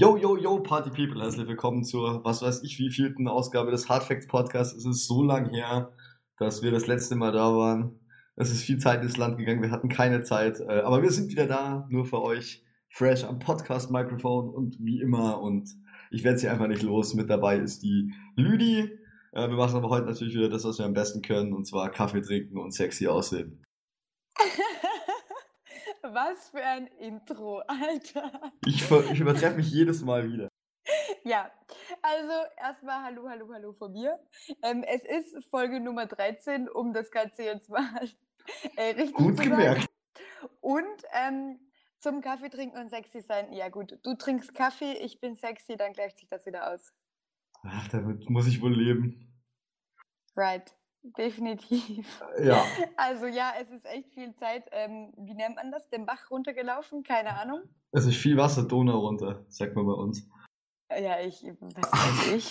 Yo, yo, yo, Party People, herzlich willkommen zur, was weiß ich, wievielten Ausgabe des Hard Facts Podcasts. Es ist so lang her, dass wir das letzte Mal da waren. Es ist viel Zeit ins Land gegangen, wir hatten keine Zeit, äh, aber wir sind wieder da, nur für euch, fresh am Podcast-Mikrofon und wie immer und ich werde sie einfach nicht los. Mit dabei ist die Lüdi. Äh, wir machen aber heute natürlich wieder das, was wir am besten können, und zwar Kaffee trinken und sexy aussehen. Was für ein Intro, Alter. Ich, ich übertreffe mich jedes Mal wieder. Ja, also erstmal Hallo, Hallo, Hallo von mir. Ähm, es ist Folge Nummer 13, um das Ganze jetzt mal äh, richtig Gut zu gemerkt. sagen. Und ähm, zum Kaffee trinken und sexy sein. Ja gut, du trinkst Kaffee, ich bin sexy, dann gleicht sich das wieder aus. Ach, damit muss ich wohl leben. Right, definitiv. Ja, Also ja, es ist echt viel Zeit, ähm, wie nennt man das, den Bach runtergelaufen? Keine Ahnung. es ist viel Wasser Donau runter, sagt man bei uns. Ja, ich, was weiß ich.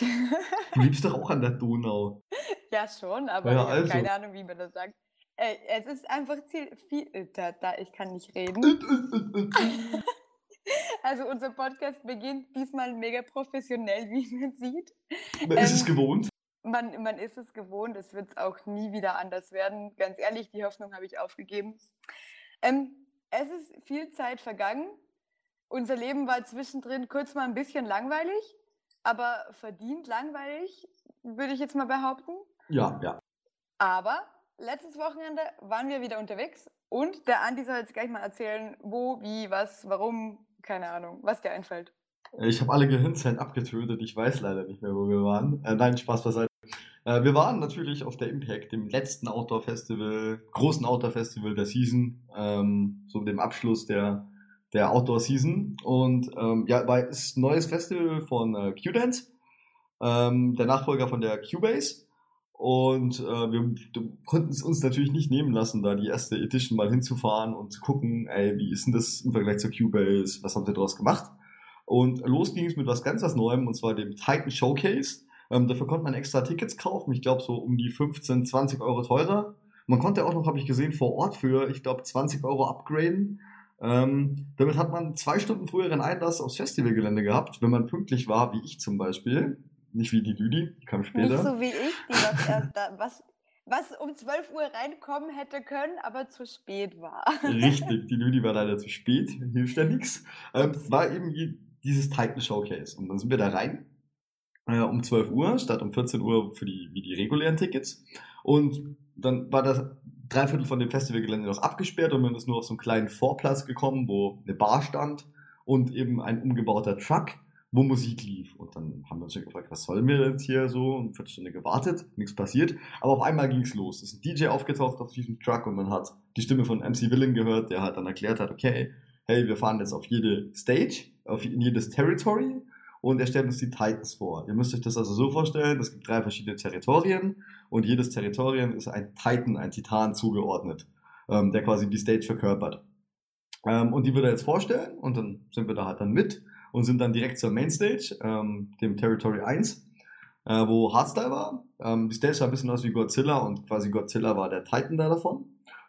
Du liebst doch auch an der Donau. Ja, schon, aber Ja, ich also. keine Ahnung, wie man das sagt. Äh, es ist einfach viel, viel äh, da, da, ich kann nicht reden. Also unser Podcast beginnt diesmal mega professionell, wie man sieht. Man ist es Ähm, gewohnt. Man, man ist es gewohnt, es wird auch nie wieder anders werden. Ganz ehrlich, die Hoffnung habe ich aufgegeben. Ähm, es ist viel Zeit vergangen. Unser Leben war zwischendrin kurz mal ein bisschen langweilig, aber verdient langweilig, würde ich jetzt mal behaupten. Ja, ja. Aber letztes Wochenende waren wir wieder unterwegs und der Andi soll jetzt gleich mal erzählen, wo, wie, was, warum, keine Ahnung, was dir einfällt. Ich habe alle Gehirnzellen abgetötet. Ich weiß leider nicht mehr, wo wir waren. Äh, nein, Spaß beiseite. Äh, wir waren natürlich auf der Impact, dem letzten Outdoor-Festival, großen Outdoor-Festival der Season, ähm, so dem Abschluss der, der Outdoor-Season. Und ähm, ja, war ist ein neues Festival von äh, Q-Dance, ähm, der Nachfolger von der Cubase. Und äh, wir konnten es uns natürlich nicht nehmen lassen, da die erste Edition mal hinzufahren und zu gucken, ey, wie ist denn das im Vergleich zur Cubase, was haben sie daraus gemacht? Und los ging es mit was ganz was Neuem, und zwar dem Titan Showcase. Ähm, dafür konnte man extra Tickets kaufen, ich glaube so um die 15, 20 Euro teurer. Man konnte auch noch, habe ich gesehen, vor Ort für, ich glaube, 20 Euro upgraden. Ähm, damit hat man zwei Stunden früheren Einlass aufs Festivalgelände gehabt, wenn man pünktlich war, wie ich zum Beispiel. Nicht wie die Lüdi, die kam später. Nicht so wie ich, die was, erst da, was, was um 12 Uhr reinkommen hätte können, aber zu spät war. Richtig, die Lüdi war leider zu spät, hilft ja nichts. Ähm, war eben die, dieses Titan Showcase. Und dann sind wir da rein, äh, um 12 Uhr, statt um 14 Uhr für die, wie die regulären Tickets. Und dann war das Dreiviertel von dem Festivalgelände noch abgesperrt und man ist nur auf so einen kleinen Vorplatz gekommen, wo eine Bar stand und eben ein umgebauter Truck, wo Musik lief. Und dann haben wir uns gefragt, was sollen wir jetzt hier so? Und eine Viertelstunde gewartet, nichts passiert. Aber auf einmal ging's los. Es ist ein DJ aufgetaucht auf diesem Truck und man hat die Stimme von MC Villain gehört, der halt dann erklärt hat, okay, hey, wir fahren jetzt auf jede Stage, auf in jedes Territory und er stellt uns die Titans vor. Ihr müsst euch das also so vorstellen, es gibt drei verschiedene Territorien und jedes Territorium ist ein Titan, ein Titan zugeordnet, ähm, der quasi die Stage verkörpert. Ähm, und die wird er jetzt vorstellen und dann sind wir da halt dann mit und sind dann direkt zur Mainstage, ähm, dem Territory 1, äh, wo Hardstyle war. Ähm, die Stage sah ein bisschen aus wie Godzilla und quasi Godzilla war der Titan da davon.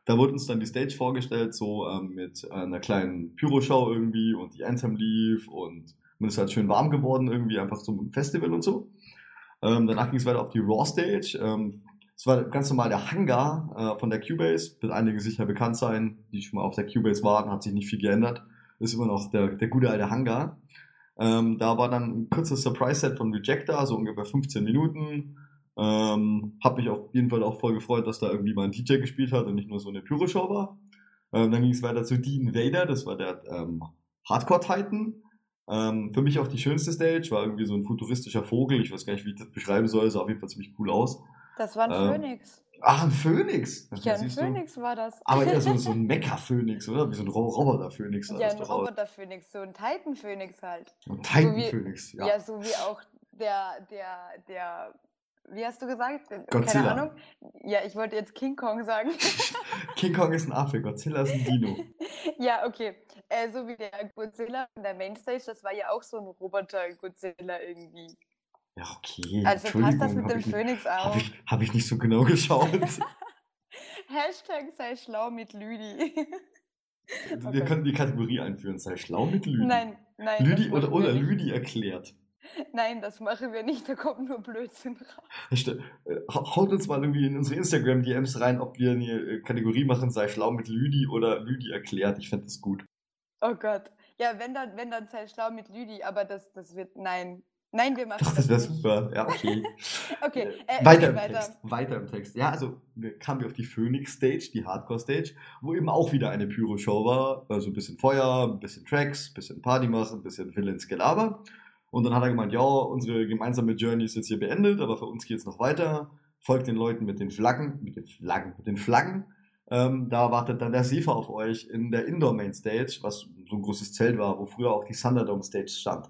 Da wurde uns dann die Stage vorgestellt, so ähm, mit einer kleinen Pyroshow irgendwie und die Anthem lief und man ist halt schön warm geworden irgendwie, einfach ein Festival und so. Ähm, danach ging es weiter auf die Raw Stage. Ähm, es war ganz normal der Hangar äh, von der Cubase. Wird einige sicher bekannt sein, die schon mal auf der Cubase waren, hat sich nicht viel geändert. Ist immer noch der, der gute alte Hangar. Ähm, da war dann ein kurzes Surprise-Set von Rejector, so ungefähr 15 Minuten. Ähm, hab mich auf jeden Fall auch voll gefreut, dass da irgendwie mal ein DJ gespielt hat und nicht nur so eine Pyro-Show war. Ähm, dann ging es weiter zu Dean Vader, das war der ähm, Hardcore-Titan. Ähm, für mich auch die schönste Stage, war irgendwie so ein futuristischer Vogel, ich weiß gar nicht, wie ich das beschreiben soll, sah auf jeden Fall ziemlich cool aus. Das war ein Ähm, Phönix. Ach, ein Phönix! Ja, ein siehst du. Phönix war das. Aber eher so, so ein Mecha-Phönix, oder? Wie so ein Ro- Roboter-Phönix. ja, ein. Roboter-Phönix, so ein Titan-Phönix halt. Ein So Titan-Phönix, Ja. ja. so wie auch der, der, der, wie hast du gesagt? Godzilla. Keine Ahnung. Ja, ich wollte jetzt King Kong sagen. King Kong ist ein Affe, Godzilla ist ein Dino. ja, okay. Äh, so wie der Godzilla in der Mainstage, das war ja auch so ein Roboter-Godzilla irgendwie. Ja, okay. Also passt das mit dem Hab auch. ich, hab ich nicht so genau geschaut. Hashtag sei schlau mit Lüdi. Wir Okay. könnten die Kategorie einführen, sei schlau mit Lügen. Nein, Nein, Lüdi oder, oder. Lüdi erklärt. Nein, das machen wir nicht, da kommt nur Blödsinn raus. Äh, hau- Haut uns mal irgendwie in unsere Instagram-DMs rein, ob wir eine äh, Kategorie machen, sei schlau mit Lüdi oder Lüdi erklärt. Ich fände das gut. Oh Gott. Ja, wenn dann, wenn dann sei schlau mit Lüdi, aber das, das wird, nein. Nein, wir machen Doch, das wäre nicht. super. Ja, okay. Okay, äh, weiter geht im weiter. Text. Weiter im Text. Ja, also wir kamen wir auf die Phoenix Stage, die Hardcore Stage, wo eben auch wieder eine Pyro-Show war. Also ein bisschen Feuer, ein bisschen Tracks, ein bisschen Party machen, ein bisschen Villains Gelaber. Und dann hat er gemeint, ja, unsere gemeinsame Journey ist jetzt hier beendet, aber für uns geht es noch weiter. Folgt den Leuten mit den Flaggen, mit den Flaggen, mit den Flaggen. Ähm, da wartet dann der Sefer auf euch in der Indoor Main Stage, was so ein großes Zelt war, wo früher auch die Thunderdome Stage stand.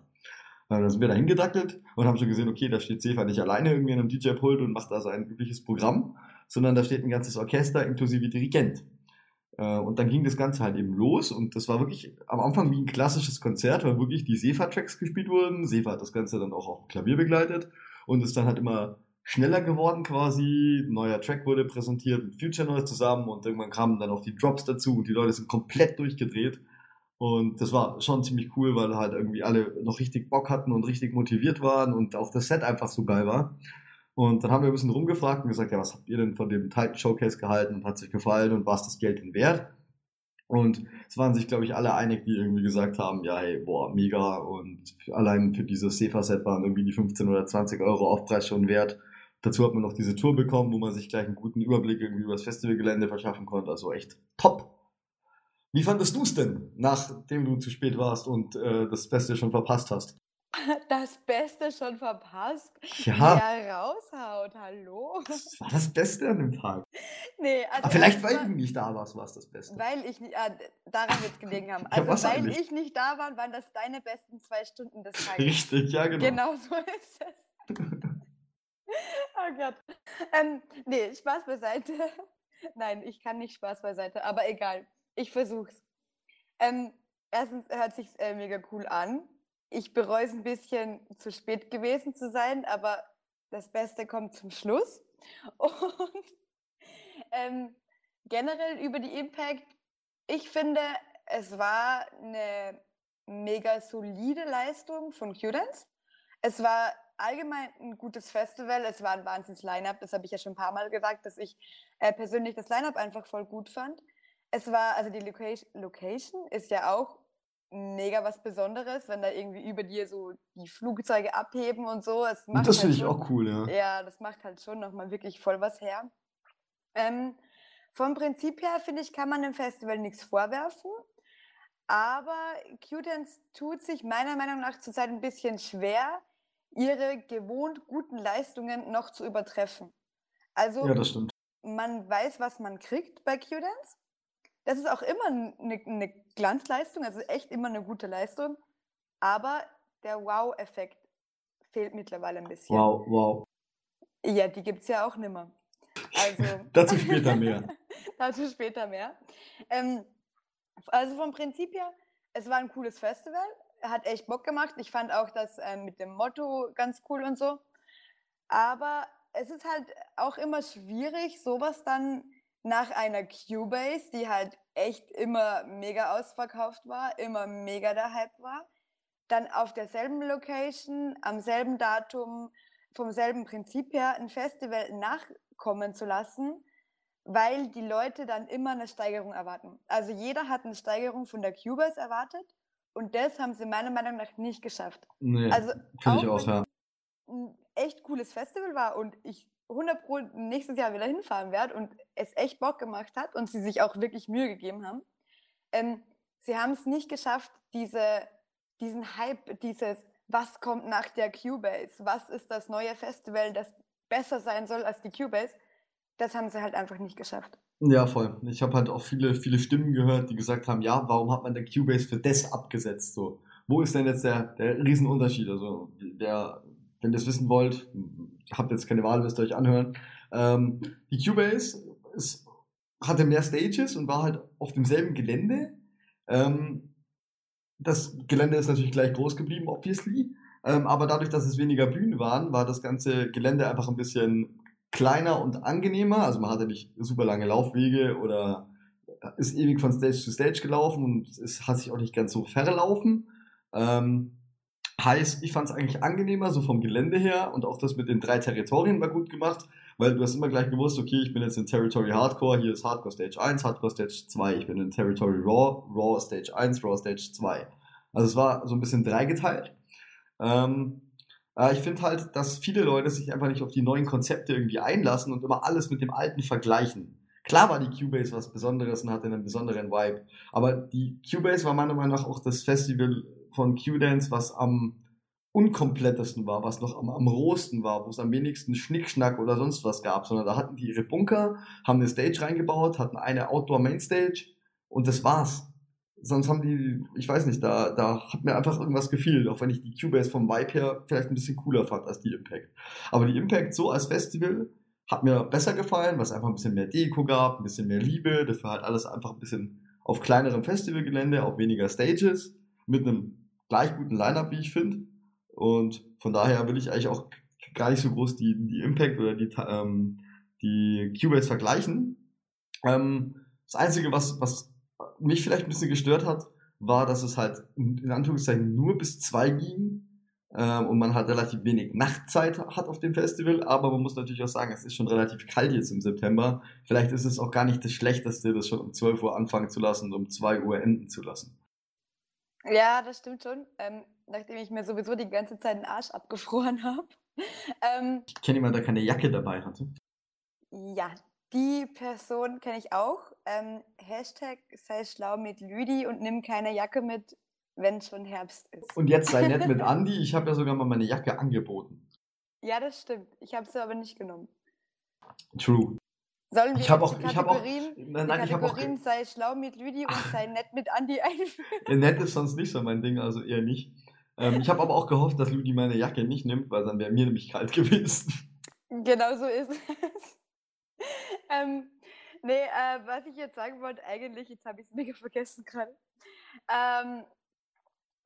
Äh, Da sind wir da hingedackelt und haben schon gesehen, okay, da steht Sefer nicht alleine irgendwie an einem DJ-Pult und macht da sein übliches Programm, sondern da steht ein ganzes Orchester inklusive Dirigent. Äh, Und dann ging das Ganze halt eben los und das war wirklich am Anfang wie ein klassisches Konzert, weil wirklich die Sefa-Tracks gespielt wurden. Sefa hat das Ganze dann auch auf Klavier begleitet und ist dann halt immer schneller geworden quasi. Ein neuer Track wurde präsentiert mit Future Noise zusammen und irgendwann kamen dann auch die Drops dazu und die Leute sind komplett durchgedreht. Und das war schon ziemlich cool, weil halt irgendwie alle noch richtig Bock hatten und richtig motiviert waren und auch das Set einfach so geil war. Und dann haben wir ein bisschen rumgefragt und gesagt, ja, was habt ihr denn von dem Titan Showcase gehalten und hat sich gefallen und war es das Geld denn wert? Und es waren sich, glaube ich, alle einig, die irgendwie gesagt haben, ja, hey, boah, mega und allein für dieses Sefa-Set waren irgendwie die 15 oder 20 Euro Aufpreis schon wert. Dazu hat man noch diese Tour bekommen, wo man sich gleich einen guten Überblick irgendwie über das Festivalgelände verschaffen konnte. Also echt top. Wie fandest du es denn, nachdem du zu spät warst und äh, das Beste schon verpasst hast? Das Beste schon verpasst. Ja. Wie er raushaut, hallo? Das war das Beste an dem Tag. Nee, also Aber vielleicht, weil du nicht da warst, war es das Beste. Weil ich nicht, ah, daran wird es gelegen haben. Ja, Also, was weil eigentlich? ich nicht da war, waren das deine besten zwei Stunden des Tages. Richtig, ja, genau. Genau so ist es. oh Gott. Ähm, nee, Spaß beiseite. Nein, ich kann nicht Spaß beiseite, aber egal. Ich versuch's. Ähm, erstens hört sich äh, mega cool an. Ich bereue es ein bisschen zu spät gewesen zu sein, aber das Beste kommt zum Schluss. Und ähm, generell über die Impact, ich finde, es war eine mega solide Leistung von Qdance. Es war allgemein ein gutes Festival, es war ein wahnsinns Line-Up, das habe ich ja schon ein paar Mal gesagt, dass ich äh, persönlich das Line-Up einfach voll gut fand. Es war, also die Location, Location ist ja auch mega was Besonderes, wenn da irgendwie über dir so die Flugzeuge abheben und so. Macht das halt finde ich auch cool, ja. ja, das macht halt schon nochmal wirklich voll was her. Ähm, vom Prinzip her, finde ich, kann man dem Festival nichts vorwerfen. Aber Qdance tut sich meiner Meinung nach zurzeit ein bisschen schwer, ihre gewohnt guten Leistungen noch zu übertreffen. Also Ja, das stimmt. man weiß, was man kriegt bei Qdance. Das ist auch immer eine, eine Glanzleistung, also echt immer eine gute Leistung. Aber der Wow-Effekt fehlt mittlerweile ein bisschen. Wow, wow. Ja, die gibt es ja auch nimmer. Also, Dazu später mehr. dazu später mehr. Ähm, also vom Prinzip her, es war ein cooles Festival, hat echt Bock gemacht. Ich fand auch das ähm, mit dem Motto ganz cool und so. Aber es ist halt auch immer schwierig, sowas dann nach einer Cubase, die halt echt immer mega ausverkauft war, immer mega der Hype war, dann auf derselben Location, am selben Datum, vom selben Prinzip her ein Festival nachkommen zu lassen, weil die Leute dann immer eine Steigerung erwarten. Also jeder hat eine Steigerung von der Cubase erwartet und das haben sie meiner Meinung nach nicht geschafft. Nee, Also finde ich auch auch, ja. ein echt cooles Festival war und ich 100 Pro nächstes Jahr wieder hinfahren werde und es echt Bock gemacht hat und sie sich auch wirklich Mühe gegeben haben. Ähm, sie haben es nicht geschafft, diese, diesen Hype, dieses, was kommt nach der Cubase, was ist das neue Festival, das besser sein soll als die Cubase, das haben sie halt einfach nicht geschafft. Ja, voll. Ich habe halt auch viele, viele Stimmen gehört, die gesagt haben, ja, warum hat man der Cubase für das abgesetzt? So, wo ist denn jetzt der, der Riesenunterschied? Also, der, wenn ihr es wissen wollt, habt jetzt keine Wahl, müsst ihr euch anhören. Ähm, die Cubase ist, hatte mehr Stages und war halt auf demselben Gelände. Ähm, das Gelände ist natürlich gleich groß geblieben, obviously. Ähm, aber dadurch, dass es weniger Bühnen waren, war das ganze Gelände einfach ein bisschen kleiner und angenehmer. Also man hatte nicht super lange Laufwege oder ist ewig von Stage zu Stage gelaufen und es hat sich auch nicht ganz so verlaufen. Ähm, heißt, ich fand es eigentlich angenehmer, so vom Gelände her und auch das mit den drei Territorien war gut gemacht, weil du hast immer gleich gewusst, okay, ich bin jetzt in Territory Hardcore, hier ist Hardcore Stage 1, Hardcore Stage 2, ich bin in Territory Raw, Raw Stage 1, Raw Stage 2. Also es war so ein bisschen dreigeteilt. Ähm, äh, ich finde halt, dass viele Leute sich einfach nicht auf die neuen Konzepte irgendwie einlassen und immer alles mit dem alten vergleichen. Klar war die Cubase was Besonderes und hatte einen besonderen Vibe, aber die Cubase war meiner Meinung nach auch das Festival von Q-Dance, was am unkomplettesten war, was noch am, am rohsten war, wo es am wenigsten Schnickschnack oder sonst was gab, sondern da hatten die ihre Bunker, haben eine Stage reingebaut, hatten eine Outdoor-Mainstage und das war's. Sonst haben die, ich weiß nicht, da, da hat mir einfach irgendwas gefehlt, auch wenn ich die Cubase vom Vibe her vielleicht ein bisschen cooler fand als die Impact. Aber die Impact so als Festival hat mir besser gefallen, weil es einfach ein bisschen mehr Deko gab, ein bisschen mehr Liebe, dafür halt alles einfach ein bisschen auf kleinerem Festivalgelände, auf weniger Stages, mit einem gleich guten Line-Up, wie ich finde. Und von daher will ich eigentlich auch gar nicht so groß die, die Impact oder die, ähm, die Cubase vergleichen. Ähm, das Einzige, was, was mich vielleicht ein bisschen gestört hat, war, dass es halt in Anführungszeichen nur bis zwei ging ähm, und man halt relativ wenig Nachtzeit hat auf dem Festival, aber man muss natürlich auch sagen, es ist schon relativ kalt jetzt im September. Vielleicht ist es auch gar nicht das Schlechteste, das schon um 12 Uhr anfangen zu lassen und um 2 Uhr enden zu lassen. Ja, das stimmt schon. Ähm, nachdem ich mir sowieso die ganze Zeit den Arsch abgefroren habe. Ähm, ich kenne jemanden, der keine Jacke dabei hatte. Ja, die Person kenne ich auch. Ähm, Hashtag sei schlau mit Lüdi und nimm keine Jacke mit, wenn schon Herbst ist. Und jetzt sei nett mit Andi. Ich habe ja sogar mal meine Jacke angeboten. Ja, das stimmt. Ich habe sie aber nicht genommen. True. Sollen wir ich habe auch, ich habe auch, nein, ich habe auch, sei schlau mit Lüdi und sei nett mit Andi einführen. Ja, nett ist sonst nicht so mein Ding, also eher nicht. Ähm, ich habe aber auch gehofft, dass Lüdi meine Jacke nicht nimmt, weil dann wäre mir nämlich kalt gewesen. Genau so ist es. ähm, nee, äh, was ich jetzt sagen wollte, eigentlich, jetzt habe ich es mega vergessen gerade. Ähm,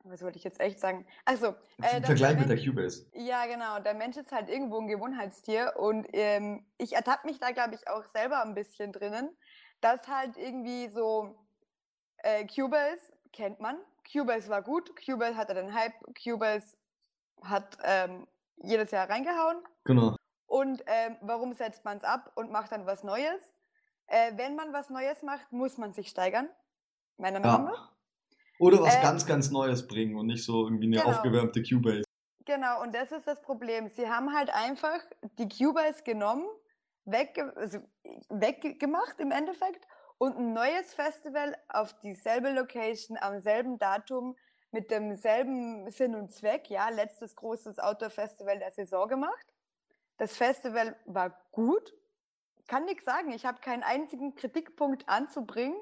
was wollte ich jetzt echt sagen? Also, äh, Vergleich mit der Cubase. Ja, genau. Der Mensch ist halt irgendwo ein Gewohnheitstier und ähm, ich ertappe mich da, glaube ich, auch selber ein bisschen drinnen, dass halt irgendwie so äh, Cubase kennt man. Cubase war gut, Cubase hatte den Hype, Cubase hat ähm, jedes Jahr reingehauen. Genau. Und ähm, warum setzt man es ab und macht dann was Neues? Äh, wenn man was Neues macht, muss man sich steigern. Meiner Meinung nach. Oder was äh, ganz, ganz Neues bringen und nicht so irgendwie eine genau. aufgewärmte Cubase. Genau, und das ist das Problem. Sie haben halt einfach die Cubase genommen, wegge also weggemacht im Endeffekt und ein neues Festival auf dieselbe Location am selben Datum mit demselben Sinn und Zweck, ja, letztes großes Outdoor-Festival der Saison gemacht. Das Festival war gut, kann nichts sagen. Ich habe keinen einzigen Kritikpunkt anzubringen.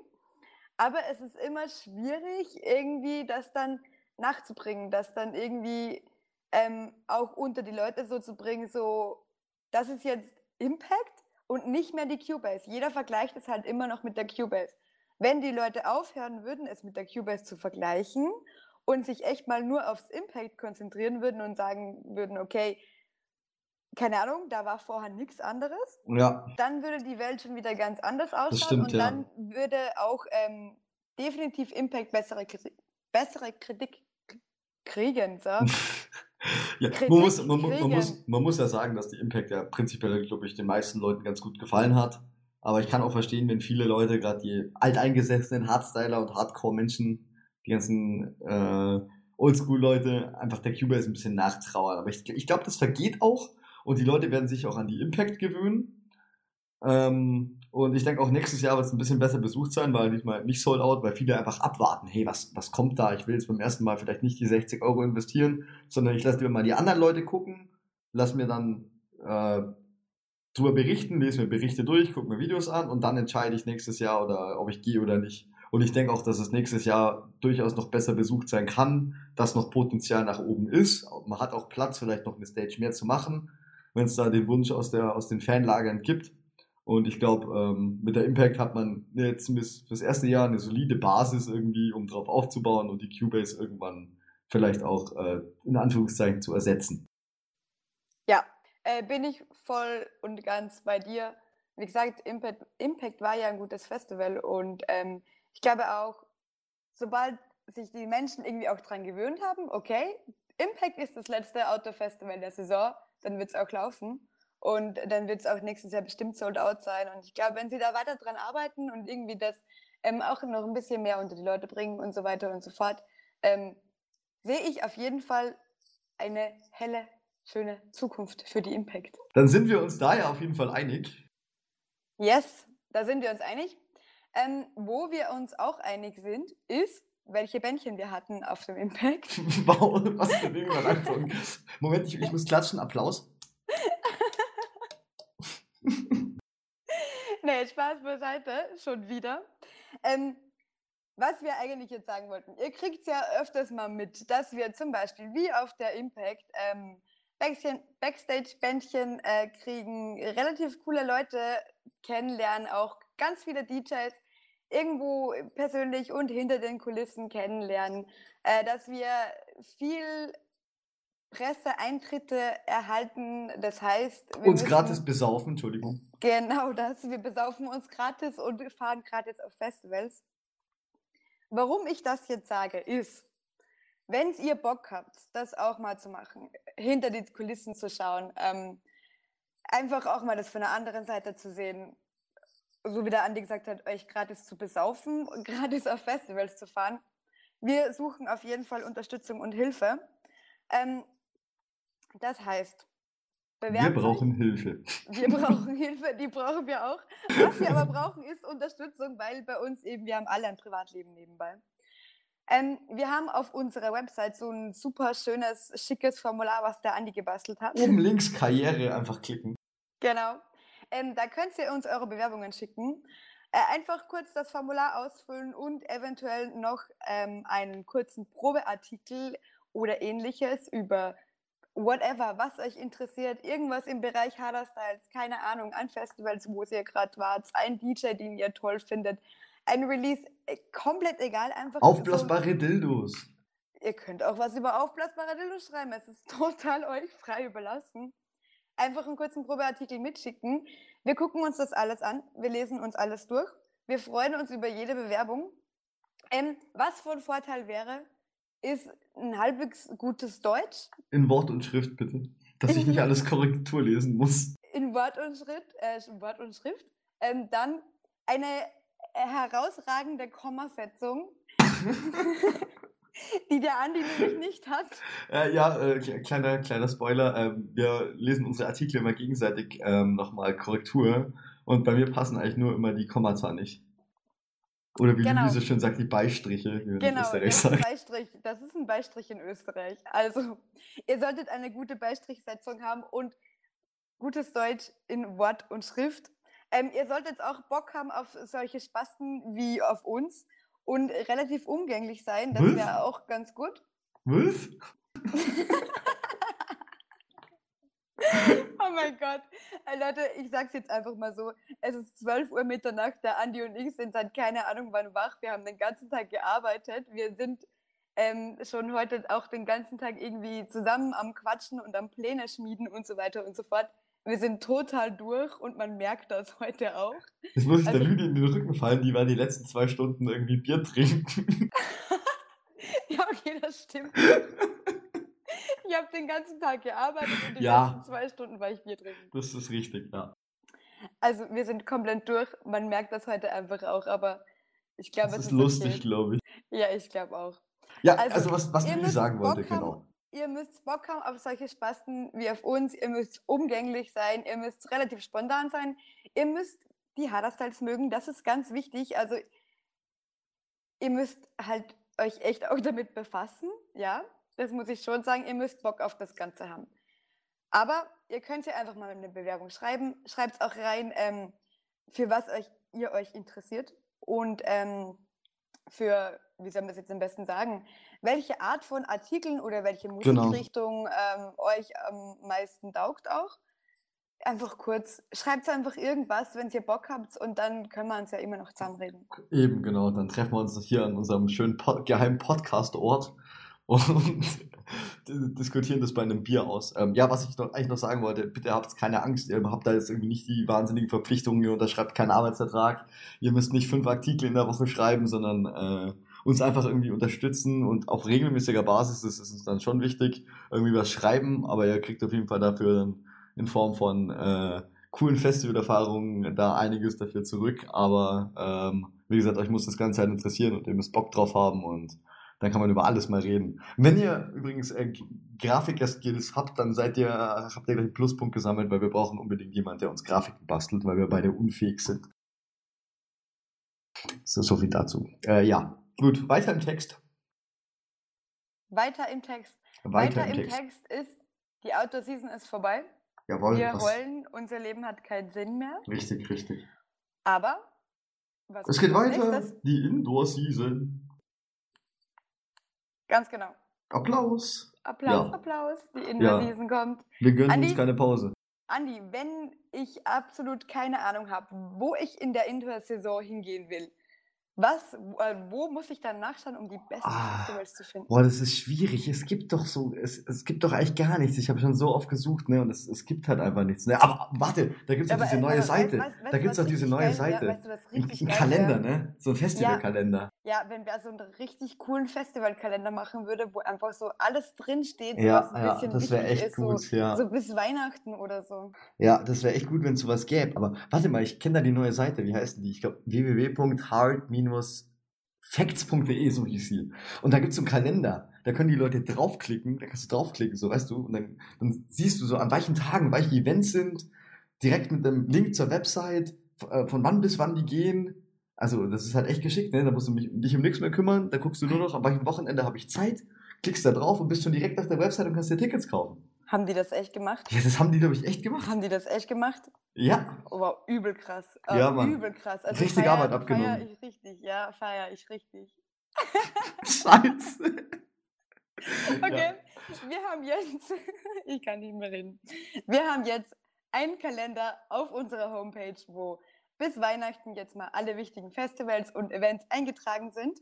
Aber es ist immer schwierig, irgendwie das dann nachzubringen, das dann irgendwie ähm, auch unter die Leute so zu bringen, so, das ist jetzt Impact und nicht mehr die Cubase. Jeder vergleicht es halt immer noch mit der Cubase. Wenn die Leute aufhören würden, es mit der Cubase zu vergleichen und sich echt mal nur aufs Impact konzentrieren würden und sagen würden, okay, keine Ahnung, da war vorher nichts anderes. Ja. Dann würde die Welt schon wieder ganz anders ausschauen stimmt, und dann ja. würde auch ähm, definitiv Impact bessere, Kritik, bessere Kritik kriegen. So. ja, Kritik man, muss, man, man, muss, man muss ja sagen, dass die Impact ja prinzipiell, glaube ich, den meisten Leuten ganz gut gefallen hat. Aber ich kann auch verstehen, wenn viele Leute, gerade die alteingesessenen Hardstyler und Hardcore-Menschen, die ganzen äh, Oldschool-Leute, einfach der Cubase ein bisschen nachtrauern. Aber ich, ich glaube, das vergeht auch und die Leute werden sich auch an die Impact gewöhnen. Ähm, und ich denke auch nächstes Jahr wird es ein bisschen besser besucht sein, weil diesmal nicht sold out, weil viele einfach abwarten. Hey, was, was kommt da? Ich will jetzt beim ersten Mal vielleicht nicht die 60 Euro investieren, sondern ich lasse lieber mal die anderen Leute gucken, lass mir dann äh, drüber berichten, lese mir Berichte durch, gucke mir Videos an und dann entscheide ich nächstes Jahr oder ob ich gehe oder nicht. Und ich denke auch, dass es nächstes Jahr durchaus noch besser besucht sein kann, dass noch Potenzial nach oben ist. Man hat auch Platz, vielleicht noch eine Stage mehr zu machen wenn es da den Wunsch aus, der, aus den Fanlagern gibt. Und ich glaube, ähm, mit der Impact hat man jetzt fürs erste Jahr eine solide Basis irgendwie, um drauf aufzubauen und die Cubase irgendwann vielleicht auch äh, in Anführungszeichen zu ersetzen. Ja, äh, bin ich voll und ganz bei dir. Wie gesagt, Impact, Impact war ja ein gutes Festival und ähm, ich glaube auch, sobald sich die Menschen irgendwie auch dran gewöhnt haben, okay, Impact ist das letzte Outdoor-Festival der Saison, dann wird es auch laufen. Und dann wird es auch nächstes Jahr bestimmt sold out sein. Und ich glaube, wenn sie da weiter dran arbeiten und irgendwie das ähm, auch noch ein bisschen mehr unter die Leute bringen und so weiter und so fort, ähm, sehe ich auf jeden Fall eine helle, schöne Zukunft für die Impact. Dann sind wir uns da ja auf jeden Fall einig. Yes, da sind wir uns einig. Ähm, wo wir uns auch einig sind, ist, welche Bändchen wir hatten auf dem Impact. wow, was für eine Überleitung. Moment, ich, ich muss klatschen. Applaus. nee, Spaß beiseite, schon wieder. Ähm, was wir eigentlich jetzt sagen wollten, ihr kriegt es ja öfters mal mit, dass wir zum Beispiel wie auf der Impact ähm, Backstage-Bändchen äh, kriegen, relativ coole Leute kennenlernen, auch ganz viele DJs irgendwo persönlich und hinter den Kulissen kennenlernen, äh, dass wir viel Presseeintritte erhalten. Das heißt, wir uns gratis besaufen, Entschuldigung. Genau das. Wir besaufen uns gratis und fahren gratis auf Festivals. Warum ich das jetzt sage, ist, wenn ihr Bock habt, das auch mal zu machen, hinter die Kulissen zu schauen, ähm, einfach auch mal das von der anderen Seite zu sehen, so wie der Andi gesagt hat, euch gratis zu besaufen und gratis auf Festivals zu fahren. Wir suchen auf jeden Fall Unterstützung und Hilfe. Ähm, das heißt, wir brauchen euch. Hilfe. Wir brauchen Hilfe, die brauchen wir auch. Was wir aber brauchen, ist Unterstützung, weil bei uns eben, wir haben alle ein Privatleben nebenbei. Ähm, wir haben auf unserer Website so ein super schönes, schickes Formular, was der Andi gebastelt hat. Oben links Karriere einfach klicken. Genau. Ähm, da könnt ihr uns eure Bewerbungen schicken. Äh, einfach kurz das Formular ausfüllen und eventuell noch ähm, einen kurzen Probeartikel oder ähnliches über whatever, was euch interessiert, irgendwas im Bereich Harder-Styles, keine Ahnung, an Festivals, wo ihr gerade wart, ein DJ, den ihr toll findet, ein Release, äh, komplett egal, einfach. Aufblasbare Dildos. Ihr könnt auch was über aufblasbare Dildos schreiben, es ist total euch frei überlassen. Einfach einen kurzen Probeartikel mitschicken. Wir gucken uns das alles an, wir lesen uns alles durch. Wir freuen uns über jede Bewerbung. Ähm, was von Vorteil wäre, ist ein halbwegs gutes Deutsch. In Wort und Schrift bitte. Dass ich nicht alles Korrektur lesen muss. In Wort und Schrift, äh, Wort und Schrift. Ähm, dann eine herausragende Kommasetzung. die der Andi nämlich nicht hat. Äh, ja, äh, kleiner, kleiner Spoiler. Ähm, wir lesen unsere Artikel immer gegenseitig ähm, nochmal Korrektur. Und bei mir passen eigentlich nur immer die Kommata nicht. Oder wie genau. Luise schön sagt, die Beistriche. Wie genau, Österreich sagt. Beistrich. Das ist ein Beistrich in Österreich. Also, ihr solltet eine gute Beistrichsetzung haben und gutes Deutsch in Wort und Schrift. Ähm, ihr solltet auch Bock haben auf solche Spasten wie auf uns und relativ umgänglich sein. Das wäre auch ganz gut. Was? oh mein Gott. Hey, Leute, ich sag's jetzt einfach mal so. Es ist 12 Uhr Mitternacht. Der Andi und ich sind seit keine Ahnung wann wach. Wir haben den ganzen Tag gearbeitet. Wir sind ähm, schon heute auch den ganzen Tag irgendwie zusammen am Quatschen und am Pläne schmieden und so weiter und so fort. Wir sind total durch und man merkt das heute auch. Das muss ich also, der Lüge in den Rücken fallen, die war die letzten zwei Stunden irgendwie Bier trinken. ja, okay, das stimmt. ich habe den ganzen Tag gearbeitet und die ja, letzten zwei Stunden war ich Bier trinken. Das ist richtig, ja. Also wir sind komplett durch. Man merkt das heute einfach auch, aber ich glaube, es ist, ist lustig, glaube ich. Ja, ich glaube auch. Ja, also, also was, was ich sagen wollte, haben, genau. Ihr müsst Bock haben auf solche Spasten wie auf uns. Ihr müsst umgänglich sein. Ihr müsst relativ spontan sein. Ihr müsst die Haderstyles mögen. Das ist ganz wichtig. Also ihr müsst halt euch echt auch damit befassen, ja das muss ich schon sagen, ihr müsst Bock auf das Ganze haben. Aber ihr könnt ja einfach mal eine Bewerbung schreiben. Schreibt auch rein, ähm, für was euch, ihr euch interessiert und ähm, für, wie soll man das jetzt am besten sagen, welche Art von Artikeln oder welche genau. Musikrichtung genau. ähm, euch am meisten taugt auch. Einfach kurz, schreibt einfach irgendwas, wenn ihr Bock habt und dann können wir uns ja immer noch zusammenreden. Eben, genau. Dann treffen wir uns hier an unserem schönen po geheimen Podcast-Ort und diskutieren das bei einem Bier aus. Ähm, ja, was ich noch, eigentlich noch sagen wollte, bitte habt keine Angst, ihr habt da jetzt irgendwie nicht die wahnsinnigen Verpflichtungen, ihr unterschreibt keinen Arbeitsvertrag, ihr müsst nicht fünf Artikel in der Woche schreiben, sondern äh, uns einfach irgendwie unterstützen und auf regelmäßiger Basis ist es uns dann schon wichtig, irgendwie was schreiben, aber ihr kriegt auf jeden Fall dafür dann in Form von äh, coolen Festivalerfahrungen da einiges dafür zurück, aber ähm, wie gesagt, euch muss das Ganze halt interessieren und ihr müsst Bock drauf haben und dann kann man über alles mal reden. Wenn ihr übrigens äh, Grafiker-Skills habt, dann seid ihr, habt ihr gleich einen Pluspunkt gesammelt, weil wir brauchen unbedingt jemanden, der uns Grafiken bastelt, weil wir beide unfähig sind. So, so viel dazu. Äh, ja, gut, weiter im Text. Weiter im Text. Weiter, Weiter im, Text. Text ist, die Outdoor-Season ist vorbei. Jawohl, Wir was- wollen, unser Leben hat keinen Sinn mehr. richtig, richtig. Aber, was Es geht weiter. nächstes? Die Indoor-Season. Ganz genau. Applaus. Applaus, Ja. Applaus. Die Indoor-Season kommt. Wir gönnen Andi? uns keine Pause. Andi, wenn ich absolut keine Ahnung habe, wo ich in der Indoor-Saison hingehen will, was, äh, wo muss ich dann nachschauen, um die besten Ah. Festivals zu finden? Boah, das ist schwierig. Es gibt doch so, es, es gibt doch eigentlich gar nichts. Ich habe schon so oft gesucht, ne? Und es, es gibt halt einfach nichts. Ne? Aber warte, da gibt's doch Aber, diese äh, neue aber Seite. weißt- weißt- da gibt's was doch diese neue geil Seite. wär? Weißt du, was Ein, Kalender, wär? ne? So ein Festivalkalender. Ja, wenn wer so einen richtig coolen Festivalkalender machen würde, wo einfach so alles drinsteht, so Ja, was ein ja, bisschen das wäre wichtig echt ist, gut, so, ja. so bis Weihnachten oder so. Ja, das wäre echt gut, wenn es sowas gäbe. Aber warte mal, ich kenne da die neue Seite. Wie heißt die? Ich glaube www.hard-facts.de, so hieß sie. Und da gibt's so einen Kalender. Da können die Leute draufklicken, da kannst du draufklicken, so weißt du, und dann, dann siehst du so, an welchen Tagen welche Events sind, direkt mit einem Link zur Website, äh, von wann bis wann die gehen. Also, das ist halt echt geschickt, ne? Da musst du mich, dich um nichts mehr kümmern. Da guckst du nur noch, an welchem Wochenende habe ich Zeit, klickst da drauf und bist schon direkt auf der Website und kannst dir Tickets kaufen. Haben die das echt gemacht? Ja, das haben die, glaube ich, echt gemacht. Haben die das echt gemacht? Ja, Oh, wow, übel krass. Äh, Ja, Mann. Übel krass. Richtig feier, Arbeit abgenommen. Feier ich richtig, ja, feier ich richtig. Scheiße. Okay, wir haben jetzt, ich kann nicht mehr reden. Wir haben jetzt einen Kalender auf unserer Homepage, wo bis Weihnachten jetzt mal alle wichtigen Festivals und Events eingetragen sind.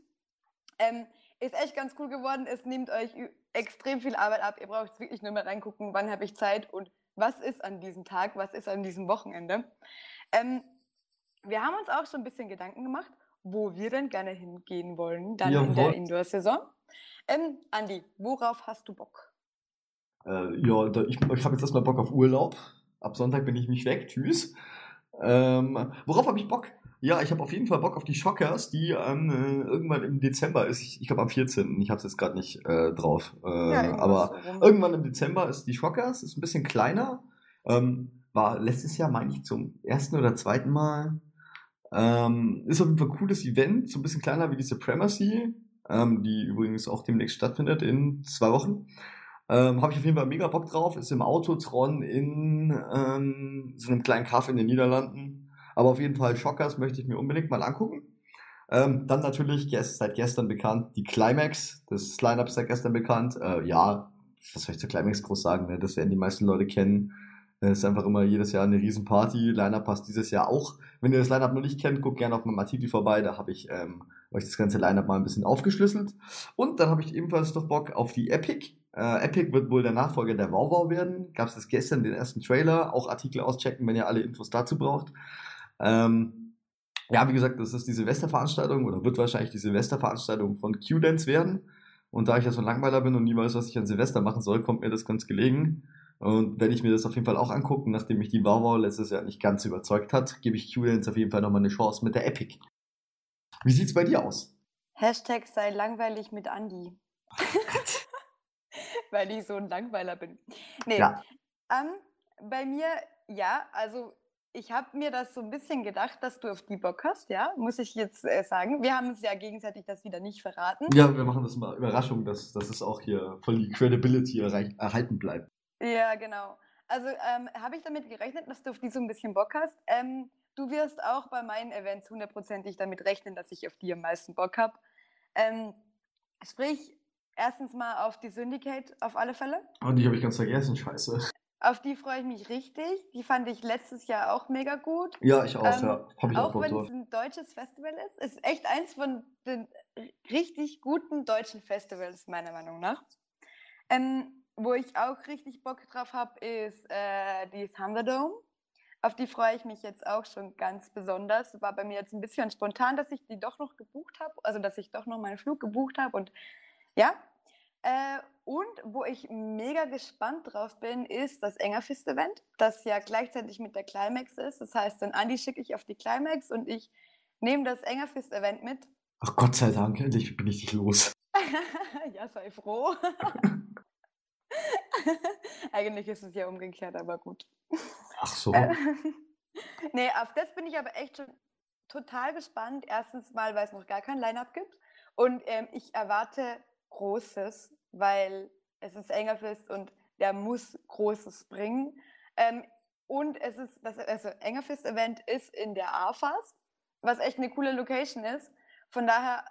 Ähm, ist echt ganz cool geworden. Es nimmt euch extrem viel Arbeit ab. Ihr braucht wirklich nur mal reingucken, wann habe ich Zeit und was ist an diesem Tag, was ist an diesem Wochenende. Ähm, wir haben uns auch schon ein bisschen Gedanken gemacht, wo wir denn gerne hingehen wollen, dann in Jawohl. der Indoor-Saison. Ähm, Andi, worauf hast du Bock? Äh, ja, da, ich, ich habe jetzt erstmal Bock auf Urlaub. Ab Sonntag bin ich mich weg. Tschüss. Ähm, worauf habe ich Bock? Ja, ich habe auf jeden Fall Bock auf die Shockers, die ähm, äh, irgendwann im Dezember ist. Ich, ich glaube am 14. Ich habe es jetzt gerade nicht äh, drauf. Äh, irgendwas aber so irgendwann im Dezember ist die Shockers. Ist ein bisschen kleiner. Ähm, war letztes Jahr, meine ich, zum ersten oder zweiten Mal. Ähm, ist auf jeden Fall ein cooles Event. So ein bisschen kleiner wie die Supremacy. Ähm, die übrigens auch demnächst stattfindet in zwei Wochen. Ähm, Habe ich auf jeden Fall mega Bock drauf. Ist im Autotron in ähm, so einem kleinen Kaff in den Niederlanden. Aber auf jeden Fall Shockers möchte ich mir unbedingt mal angucken. Ähm, dann natürlich gest seit gestern bekannt die Climax. Das Line-Up ist seit gestern bekannt. Äh, ja, was soll ich zur Climax groß sagen? Ne? Das werden die meisten Leute kennen. Es ist einfach immer jedes Jahr eine Riesenparty. Line-Up passt dieses Jahr auch. Wenn ihr das Line-Up noch nicht kennt, guckt gerne auf meinem Artikel vorbei. Da habe ich ähm, euch das ganze Line-Up mal ein bisschen aufgeschlüsselt. Und dann habe ich ebenfalls noch Bock auf die Epic. Äh, Epic wird wohl der Nachfolger der WoW werden. Gab es das gestern, den ersten Trailer. Auch Artikel auschecken, wenn ihr alle Infos dazu braucht. Ähm, ja, wie gesagt, das ist die Silvesterveranstaltung oder wird wahrscheinlich die Silvesterveranstaltung von Q-Dance werden. Und da ich ja so ein Langweiler bin und nie weiß, was ich an Silvester machen soll, kommt mir das ganz gelegen. Und wenn ich mir das auf jeden Fall auch angucke, nachdem mich die WoW letztes Jahr nicht ganz überzeugt hat, gebe ich Q-Dance auf jeden Fall nochmal eine Chance mit der Epic. Wie sieht's bei dir aus? Hashtag sei langweilig mit Andi. Weil ich so ein Langweiler bin. Nee, Ja. ähm, bei mir, ja, also ich habe mir das so ein bisschen gedacht, dass du auf die Bock hast, ja, muss ich jetzt äh, sagen. Wir haben uns ja gegenseitig das wieder nicht verraten. Ja, wir machen das mal Überraschung, dass, dass es auch hier voll die Credibility erhalten bleibt. Ja, genau. Also ähm, habe ich damit gerechnet, dass du auf die so ein bisschen Bock hast. Ähm, du wirst auch bei meinen Events hundertprozentig damit rechnen, dass ich auf die am meisten Bock habe. Ähm, sprich, erstens mal auf die Syndicate auf alle Fälle. Und die habe ich ganz vergessen, scheiße. Auf die freue ich mich richtig. Die fand ich letztes Jahr auch mega gut. Ja, ich auch, Ähm, ja. Hab ich auch Auch wenn es ein deutsches Festival ist, ist echt eins von den richtig guten deutschen Festivals, meiner Meinung nach. Ähm, wo ich auch richtig Bock drauf habe, ist äh, die Thunderdome. Auf die freue ich mich jetzt auch schon ganz besonders. War bei mir jetzt ein bisschen spontan, dass ich die doch noch gebucht habe, also dass ich doch noch meinen Flug gebucht habe und ja. Äh, und wo ich mega gespannt drauf bin, ist das Engerfist-Event, das ja gleichzeitig mit der Climax ist. Das heißt, den Andi schicke ich auf die Climax und ich nehme das Engerfist-Event mit. Ach Gott sei Dank, endlich bin ich dich los. ja, sei froh. Eigentlich ist es ja umgekehrt, aber gut. Ach so. Äh, nee, auf das bin ich aber echt schon total gespannt. Erstens mal, weil es noch gar kein Line-Up gibt. Und ähm, ich erwarte Großes, weil es ist Engerfist und der muss Großes bringen. Ähm, und es ist, das also Engerfist-Event ist in der AFAS, was echt eine coole Location ist. Von daher,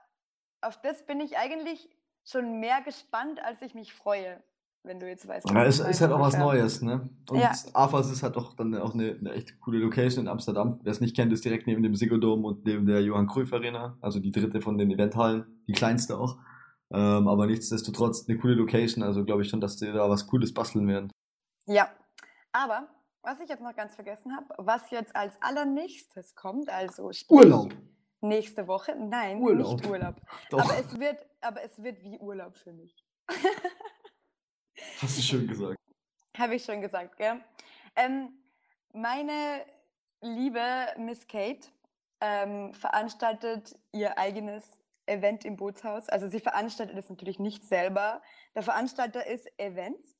auf das bin ich eigentlich schon mehr gespannt, als ich mich freue wenn du jetzt weißt. Ja, es ist halt auch was Neues, ne? Und ja. AFAS ist halt doch dann auch eine, eine echt coole Location in Amsterdam. Wer es nicht kennt, ist direkt neben dem Sigurdom und neben der Johann Cruyff Arena, also die dritte von den Eventhallen, die kleinste auch. Ähm, aber nichtsdestotrotz eine coole Location, also glaube ich schon, dass die da was Cooles basteln werden. Ja, aber was ich jetzt noch ganz vergessen habe, was jetzt als allernächstes kommt, also Urlaub. Nächste Woche, nein, Urlaub. nicht Urlaub. Doch. Aber es wird, aber es wird wie Urlaub für mich. Hast du schön gesagt. Habe ich schon gesagt, gell? Ähm, meine liebe Miss Kate ähm, veranstaltet ihr eigenes Event im Bootshaus. Also sie veranstaltet es natürlich nicht selber. Der Veranstalter ist Events.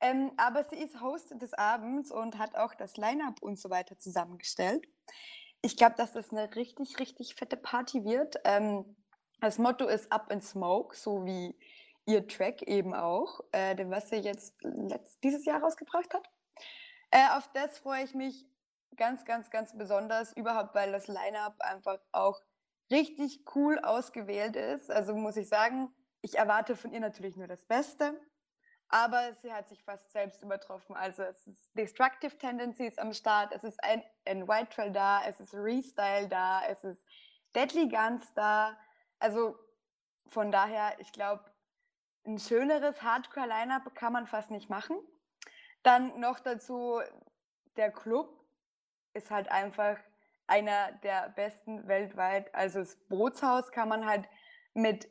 Ähm, aber sie ist Host des Abends und hat auch das Line-up und so weiter zusammengestellt. Ich glaube, dass das eine richtig, richtig fette Party wird. Ähm, das Motto ist Up in Smoke, so wie ihr Track eben auch, äh, was sie jetzt dieses Jahr rausgebracht hat. Äh, auf das freue ich mich ganz, ganz, ganz besonders, überhaupt weil das Line-up einfach auch richtig cool ausgewählt ist. Also muss ich sagen, ich erwarte von ihr natürlich nur das Beste, aber sie hat sich fast selbst übertroffen. Also es ist Destructive Tendencies am Start, es ist ein, ein White Trail da, es ist Restyle da, es ist Deadly Guns da. Also von daher, ich glaube, ein schöneres Hardcore-Line-Up kann man fast nicht machen. Dann noch dazu, der Club ist halt einfach einer der besten weltweit. Also das Bootshaus kann man halt mit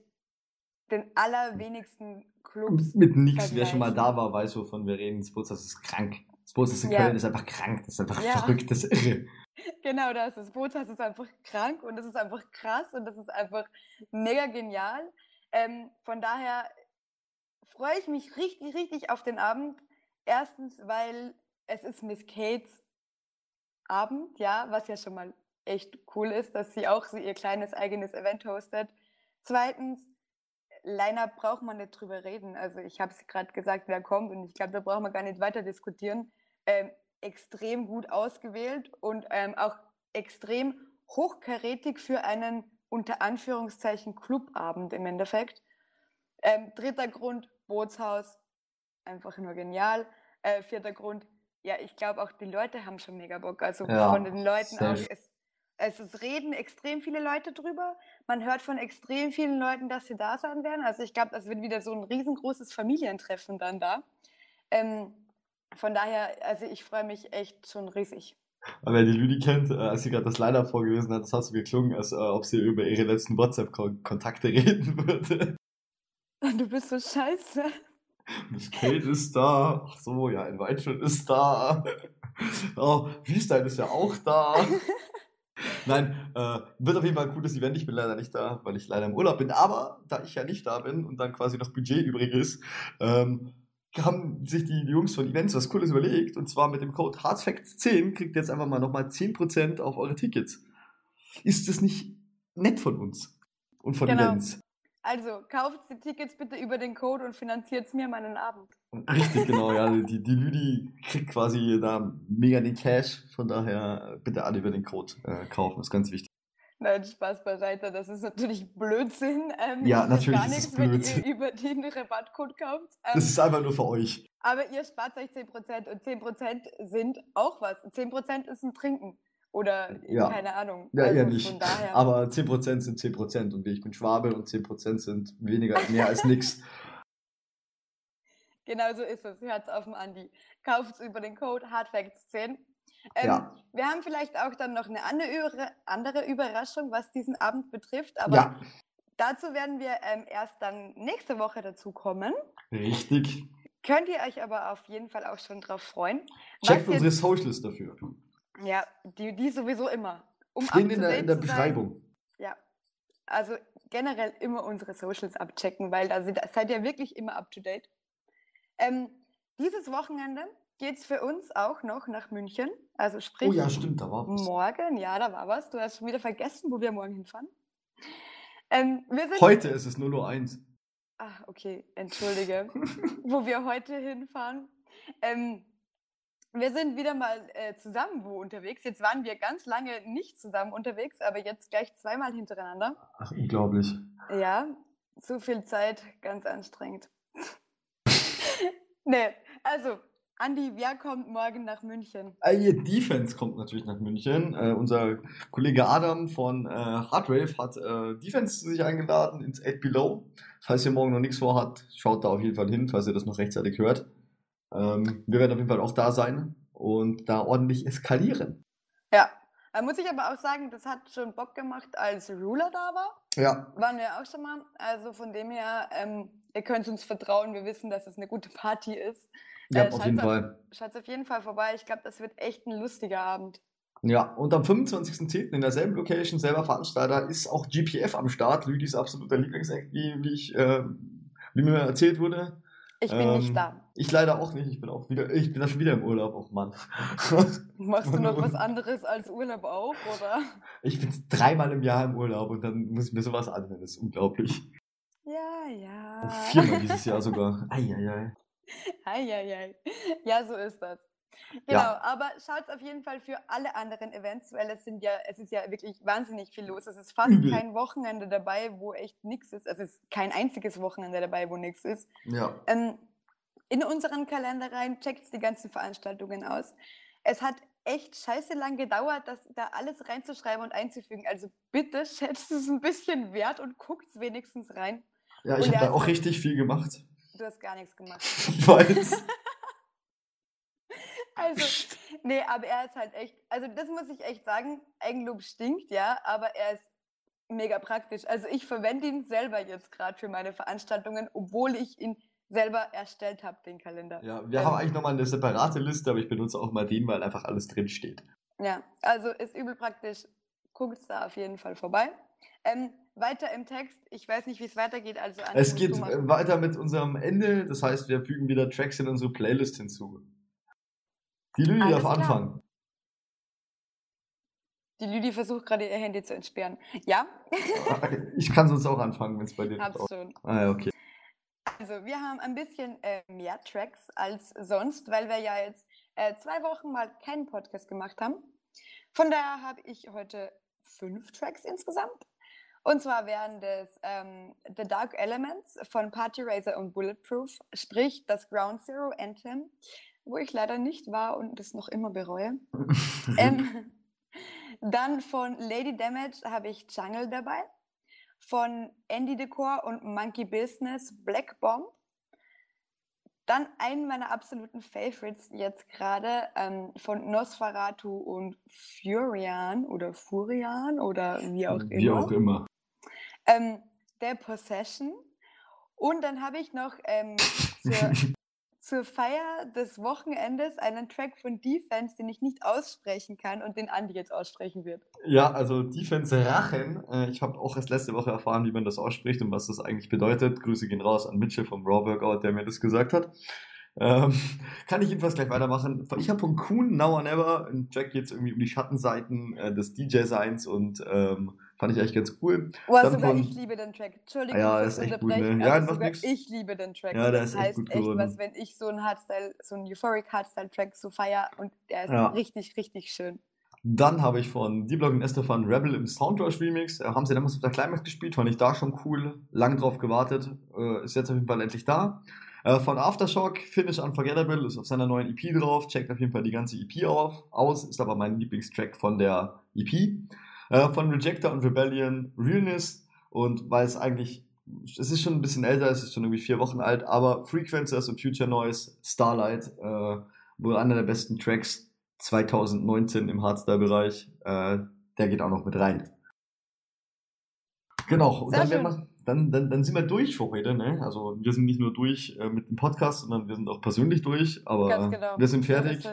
den allerwenigsten Clubs. Mit nichts, wer schon mal da war, weiß, wovon wir reden. Das Bootshaus ist krank. Das Bootshaus in ja. Köln ist einfach krank. Das ist einfach ja. verrückt, das ist irre. Genau das. Das Bootshaus ist einfach krank und das ist einfach krass und das ist einfach mega genial. Ähm, von daher freue ich mich richtig, richtig auf den Abend. Erstens, weil es ist Miss Kates Abend, ja, was ja schon mal echt cool ist, dass sie auch so ihr kleines eigenes Event hostet. Zweitens, Line-Up braucht man nicht drüber reden. Also ich habe es gerade gesagt, wer kommt und ich glaube, da brauchen wir gar nicht weiter diskutieren. Ähm, extrem gut ausgewählt und ähm, auch extrem hochkarätig für einen unter Anführungszeichen Clubabend im Endeffekt. Ähm, dritter Grund, Bootshaus, einfach nur genial. Äh, vierter Grund, ja, ich glaube auch die Leute haben schon mega Bock. Also ja, von den Leuten auch, es, es, es reden extrem viele Leute drüber. Man hört von extrem vielen Leuten, dass sie da sein werden. Also ich glaube, das wird wieder so ein riesengroßes Familientreffen dann da. Ähm, von daher, also ich freue mich echt schon riesig. Aber wer die Lüdi kennt, äh, als sie gerade das Line vorgelesen hat, das hat so geklungen, als äh, ob sie über ihre letzten WhatsApp-Kontakte reden würde. Du bist so scheiße. Miss Kate ist da. Ach so, ja, ein Weitschuld ist da. Oh, Wiestein ist ja auch da. Nein, äh, wird auf jeden Fall ein cooles Event. Ich bin leider nicht da, weil ich leider im Urlaub bin. Aber da ich ja nicht da bin und dann quasi noch Budget übrig ist, ähm, haben sich die Jungs von Events was Cooles überlegt. Und zwar mit dem Code HARDFACTS10 kriegt ihr jetzt einfach mal nochmal 10% auf eure Tickets. Ist das nicht nett von uns und von genau. Events? Also kauft die Tickets bitte über den Code und finanziert mir meinen Abend. Richtig, genau, ja. Die, die Lüdi kriegt quasi da mega den Cash, von daher bitte alle über den Code äh, kaufen, ist ganz wichtig. Nein, Spaß beiseite, das ist natürlich Blödsinn. Ähm, ja, natürlich gar nichts, wenn ihr über den Rabattcode kauft. Ähm, das ist einfach nur für euch. Aber ihr spart euch 10% und 10% sind auch was. 10% ist ein Trinken. Oder ja. keine Ahnung. Ja, also eher nicht. Aber 10% sind 10% und ich bin Schwabe und 10% sind weniger, mehr als nichts. Genau so ist es. Hört's auf den Andi. Kauft es über den Code HardFacts10. Ähm, Ja. Wir haben vielleicht auch dann noch eine andere, Über- andere Überraschung, was diesen Abend betrifft, aber Ja, dazu werden wir ähm, erst dann nächste Woche dazu kommen. richtig. Könnt ihr euch aber auf jeden Fall auch schon drauf freuen. Checkt unsere Socials dafür. Ja, die, die sowieso immer. Um Stehen in der, in der. Beschreibung. Ja, also generell immer unsere Socials abchecken, weil da sind, seid ihr wirklich immer up to date. Ähm, dieses Wochenende geht es für uns auch noch nach München. Also sprich Oh ja, stimmt, da war was. morgen. Ja, da war was. Du hast schon wieder vergessen, wo wir morgen hinfahren. Ähm, wir sind. Heute ist es 0.01 Uhr. Ach, okay, entschuldige. wo wir heute hinfahren. Ähm, wir sind wieder mal äh, zusammen wo unterwegs. Jetzt waren wir ganz lange nicht zusammen unterwegs, aber jetzt gleich zweimal hintereinander. Ach, unglaublich. Ja, zu viel Zeit, ganz anstrengend. nee, also, Andi, wer kommt morgen nach München? Äh, Defense kommt natürlich nach München. Äh, unser Kollege Adam von äh, Hardrave hat äh, Defense zu sich eingeladen ins 8 Below. Falls ihr morgen noch nichts vorhabt, schaut da auf jeden Fall hin, falls ihr das noch rechtzeitig hört. Ähm, wir werden auf jeden Fall auch da sein und da ordentlich eskalieren. Ja, da muss ich aber auch sagen, das hat schon Bock gemacht, als Ruler da war. Ja, Waren wir auch schon mal. Also von dem her, ähm, ihr könnt uns vertrauen, wir wissen, dass es eine gute Party ist. ja Äh, auf jeden auf- Fall. Schaut auf jeden Fall vorbei. Ich glaube, das wird echt ein lustiger Abend. Ja, und am 25.10. in derselben Location, selber Veranstalter, ist auch GPF am Start. Lüdis absoluter Lieblingseck, wie, wie, ich, äh, wie mir erzählt wurde. Ich bin Ähm, nicht da. Ich leider auch nicht. Ich bin auch wieder, ich bin da schon wieder im Urlaub, oh Mann. Machst du noch was anderes als Urlaub auch, oder? ich bin dreimal im Jahr im Urlaub und dann muss ich mir sowas anhören. Das ist unglaublich. Ja, ja. Viermal dieses Jahr sogar. Eieiei. Eieiei. Ja, so ist das. Genau, aber schaut auf jeden Fall für alle anderen Events, weil es sind ja, es ist ja wirklich wahnsinnig viel los. Es ist fast Übel. kein Wochenende dabei, wo echt nichts ist. Es ist kein einziges Wochenende dabei, wo nichts ist. Ja. Ähm, in unseren Kalender rein, checkt die ganzen Veranstaltungen aus. Es hat echt scheiße lang gedauert, das da alles reinzuschreiben und einzufügen. Also bitte schätzt es ein bisschen wert und guckt wenigstens rein. Ja, ich habe da auch richtig viel gemacht. Du hast gar nichts gemacht. Ich weiß. Also, nee, aber er ist halt echt, also das muss ich echt sagen, Eigenlob stinkt, ja, aber er ist mega praktisch. Also ich verwende ihn selber jetzt gerade für meine Veranstaltungen, obwohl ich ihn selber erstellt habe, den Kalender. Ja, wir Ähm, haben eigentlich nochmal eine separate Liste, aber ich benutze auch mal den, weil einfach alles drin steht. Ja, also ist übel praktisch. Guckt da auf jeden Fall vorbei. Ähm, weiter im Text, ich weiß nicht, wie es weitergeht, also Es geht äh, weiter mit unserem Ende, das heißt, wir fügen wieder Tracks in unsere Playlist hinzu. Die Lüli Alles darf klar. anfangen. Die Lüdi versucht gerade ihr Handy zu entsperren. Ja, Ich kann sonst auch anfangen, wenn es bei dir hab's nicht schon. Ah ja, okay. Also, wir haben ein bisschen äh, mehr Tracks als sonst, weil wir ja jetzt äh, zwei Wochen mal keinen Podcast gemacht haben. Von daher habe ich heute fünf Tracks insgesamt. Und zwar wären das ähm, The Dark Elements von Party Racer und Bulletproof, sprich das Ground Zero Anthem, wo ich leider nicht war und das noch immer bereue. Ähm, dann von Lady Damage habe ich Jungle dabei. Von Andy Decor und Monkey Business Black Bomb. Dann einen meiner absoluten Favorites jetzt gerade ähm, von Nosferatu und Furian oder Furian oder wie auch Wie immer. auch immer. Ähm, der Possession. Und dann habe ich noch ähm, zur, zur Feier des Wochenendes einen Track von Defense, den ich nicht aussprechen kann und den Andi jetzt aussprechen wird. Ja, also Defense Rachen. Äh, ich habe auch erst letzte Woche erfahren, wie man das ausspricht und was das eigentlich bedeutet. Grüße gehen raus an Mitchell vom Raw Workout, der mir das gesagt hat. Ähm, kann ich jedenfalls gleich weitermachen. Ich habe von Kuhn Now or Never ein Track jetzt irgendwie um die Schattenseiten äh, des DJ-Seins und ähm, fand ich eigentlich ganz cool. Oh, Dann sogar von- ich liebe den Track. Entschuldigung ja, ist echt gut, ne? Ja, aber macht sogar nix. ich liebe den Track. Ja, der das ist echt heißt gut echt geworden. was, wenn ich so einen Hardstyle, so einen Euphoric Hardstyle-Track so feier und der ist Ja. richtig, richtig schön. Dann habe ich von D-Block und Estefan Rebel im Soundrush Remix. Äh, haben sie damals auf der Climax gespielt, fand ich da schon cool. Lang drauf gewartet. Äh, ist jetzt auf jeden Fall endlich da. Äh, von Aftershock, Finish Unforgettable, ist auf seiner neuen EP drauf. Checkt auf jeden Fall die ganze EP auf, aus. Ist aber mein Lieblingstrack von der EP. Äh, von Rejector und Rebellion, Realness. Und weil es eigentlich, es ist schon ein bisschen älter, es ist schon irgendwie vier Wochen alt, aber Frequencers und Future Noise, Starlight, äh, wohl einer der besten Tracks 2019 im Hardstyle-Bereich. Äh, der geht auch noch mit rein. Genau, und dann, wir, dann, dann, dann sind wir durch für heute. Ne? Also wir sind nicht nur durch äh, mit dem Podcast, sondern wir sind auch persönlich durch. Aber genau. wir sind fertig. So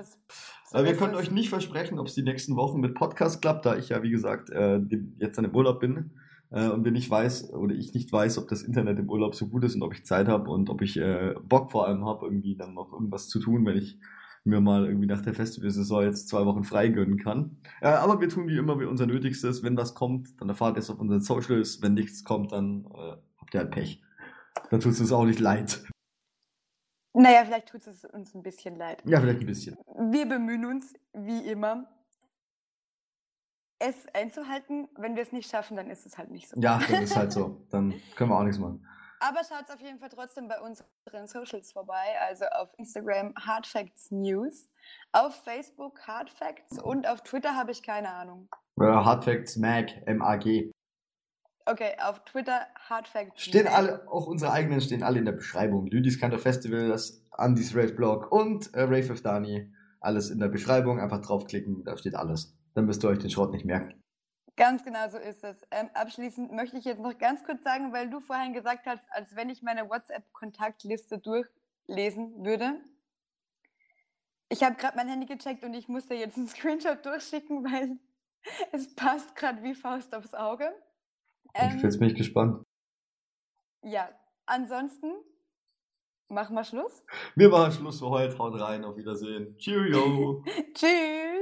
so äh, wir können es. euch nicht versprechen, ob es die nächsten Wochen mit Podcast klappt, da ich ja, wie gesagt, äh, jetzt dann im Urlaub bin äh, und wir nicht weiß oder ich nicht weiß, ob das Internet im Urlaub so gut ist und ob ich Zeit habe und ob ich äh, Bock vor allem habe, irgendwie dann noch irgendwas zu tun, wenn ich mir mal irgendwie nach der Festivalsaison jetzt zwei Wochen frei gönnen kann. Äh, aber wir tun wie immer unser Nötigstes. Wenn was kommt, dann erfahrt ihr es auf unseren Socials. Wenn nichts kommt, dann äh, habt ihr halt Pech. Dann tut es uns auch nicht leid. Naja, vielleicht tut es uns ein bisschen leid. Ja, vielleicht ein bisschen. Wir bemühen uns, wie immer, es einzuhalten. Wenn wir es nicht schaffen, dann ist es halt nicht so. Ja, dann ist halt so. Dann können wir auch nichts machen. Aber schaut auf jeden Fall trotzdem bei unseren Socials vorbei, also auf Instagram Hardfacts News, auf Facebook Hardfacts und auf Twitter habe ich keine Ahnung. Äh, Hardfacts Mag, M-A-G. Okay, auf Twitter Hardfacts. Stehen Mag. alle, auch unsere eigenen stehen alle in der Beschreibung. Lüdis Kanter Festival, das Andys Rave Blog und äh, Rave with Dani. Alles in der Beschreibung, einfach draufklicken, da steht alles. Dann müsst ihr euch den Schrott nicht merken. Ganz genau so ist es. Ähm, abschließend möchte ich jetzt noch ganz kurz sagen, weil du vorhin gesagt hast, als wenn ich meine WhatsApp-Kontaktliste durchlesen würde. Ich habe gerade mein Handy gecheckt und ich musste jetzt einen Screenshot durchschicken, weil es passt gerade wie Faust aufs Auge. Ähm, jetzt bin ich gespannt. Ja, ansonsten machen wir Schluss. Wir machen Schluss für heute. Haut rein, auf Wiedersehen. Cheerio. Tschüss.